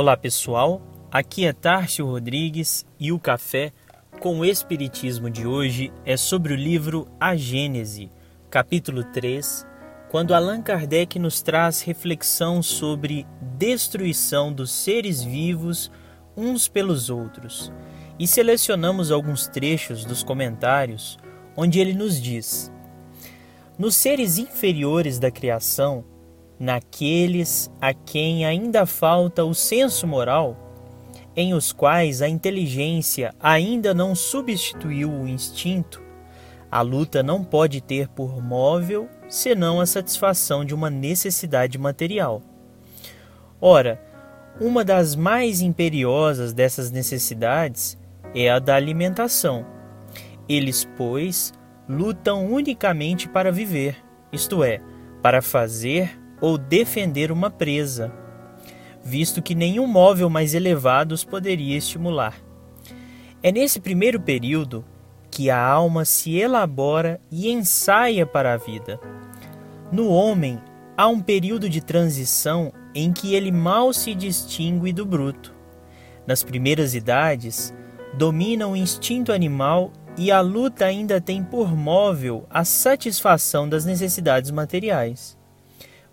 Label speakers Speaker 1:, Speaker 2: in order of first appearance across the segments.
Speaker 1: Olá pessoal, aqui é Tárcio Rodrigues e o café com o Espiritismo de hoje é sobre o livro A Gênese, capítulo 3, quando Allan Kardec nos traz reflexão sobre destruição dos seres vivos uns pelos outros. E selecionamos alguns trechos dos comentários onde ele nos diz: Nos seres inferiores da criação, naqueles a quem ainda falta o senso moral, em os quais a inteligência ainda não substituiu o instinto, a luta não pode ter por móvel senão a satisfação de uma necessidade material. Ora, uma das mais imperiosas dessas necessidades é a da alimentação. Eles, pois, lutam unicamente para viver, isto é, para fazer ou defender uma presa, visto que nenhum móvel mais elevado os poderia estimular. É nesse primeiro período que a alma se elabora e ensaia para a vida. No homem, há um período de transição em que ele mal se distingue do bruto. Nas primeiras idades, domina o instinto animal e a luta ainda tem por móvel a satisfação das necessidades materiais.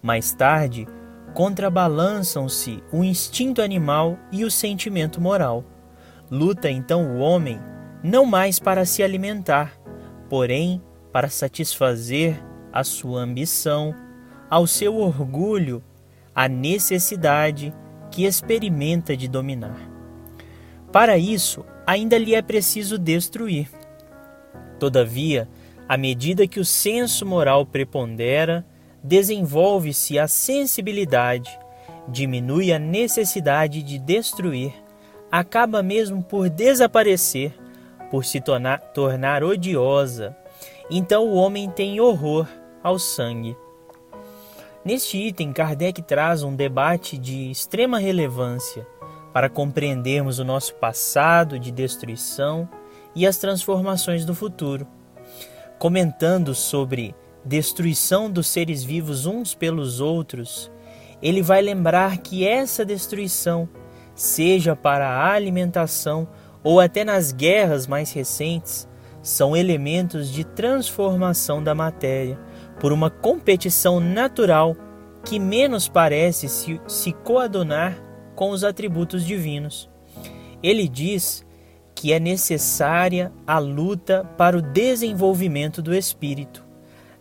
Speaker 1: Mais tarde, contrabalançam-se o instinto animal e o sentimento moral. Luta então o homem não mais para se alimentar, porém para satisfazer a sua ambição, ao seu orgulho, a necessidade que experimenta de dominar. Para isso, ainda lhe é preciso destruir. Todavia, à medida que o senso moral prepondera, desenvolve-se a sensibilidade, diminui a necessidade de destruir, acaba mesmo por desaparecer, por se tornar, tornar odiosa. Então o homem tem horror ao sangue. Neste item, Kardec traz um debate de extrema relevância para compreendermos o nosso passado de destruição e as transformações do futuro. Comentando sobre destruição dos seres vivos uns pelos outros, ele vai lembrar que essa destruição, seja para a alimentação ou até nas guerras mais recentes, são elementos de transformação da matéria por uma competição natural que menos parece se, se coadunar com os atributos divinos. Ele diz que é necessária a luta para o desenvolvimento do espírito.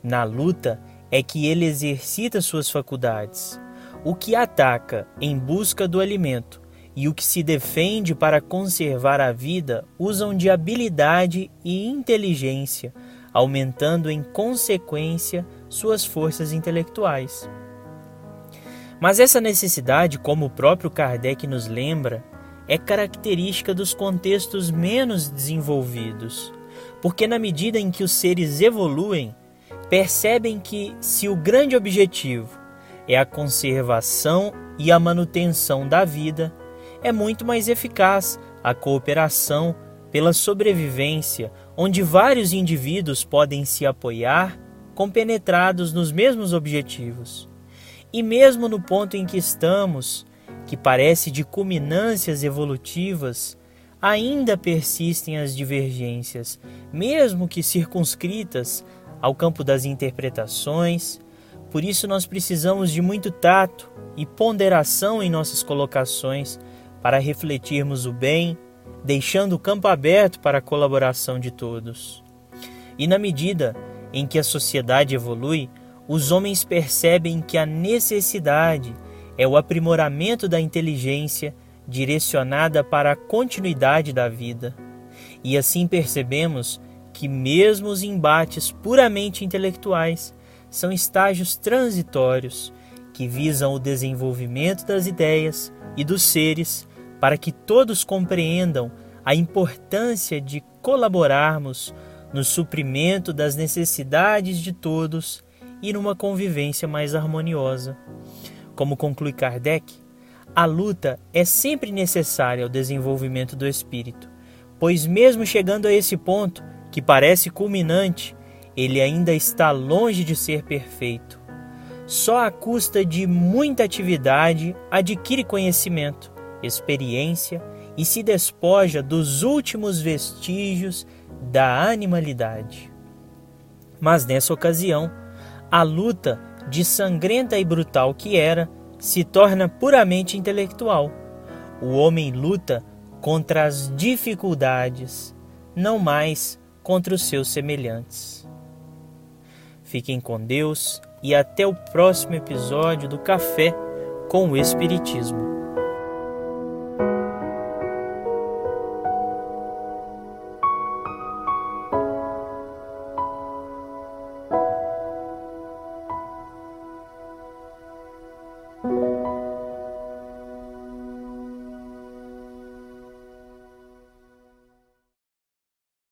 Speaker 1: Na luta é que ele exercita suas faculdades. O que ataca em busca do alimento e o que se defende para conservar a vida usam de habilidade e inteligência, aumentando em consequência suas forças intelectuais. Mas essa necessidade, como o próprio Kardec nos lembra, é característica dos contextos menos desenvolvidos, porque na medida em que os seres evoluem, percebem que, se o grande objetivo é a conservação e a manutenção da vida, é muito mais eficaz a cooperação pela sobrevivência, onde vários indivíduos podem se apoiar, compenetrados nos mesmos objetivos. E mesmo no ponto em que estamos, que parece de culminâncias evolutivas, ainda persistem as divergências, mesmo que circunscritas ao campo das interpretações. Por isso, nós precisamos de muito tato e ponderação em nossas colocações para refletirmos o bem, deixando o campo aberto para a colaboração de todos. E na medida em que a sociedade evolui, os homens percebem que a necessidade é o aprimoramento da inteligência direcionada para a continuidade da vida. E assim percebemos que mesmo os embates puramente intelectuais são estágios transitórios que visam o desenvolvimento das ideias e dos seres para que todos compreendam a importância de colaborarmos no suprimento das necessidades de todos e numa convivência mais harmoniosa. Como conclui Kardec, a luta é sempre necessária ao desenvolvimento do espírito, pois, mesmo chegando a esse ponto, que parece culminante, ele ainda está longe de ser perfeito. Só à custa de muita atividade adquire conhecimento, experiência e se despoja dos últimos vestígios da animalidade. Mas nessa ocasião, a luta, de sangrenta e brutal que era, se torna puramente intelectual. O homem luta contra as dificuldades, não mais contra os seus semelhantes. Fiquem com Deus e até o próximo episódio do Café com o Espiritismo.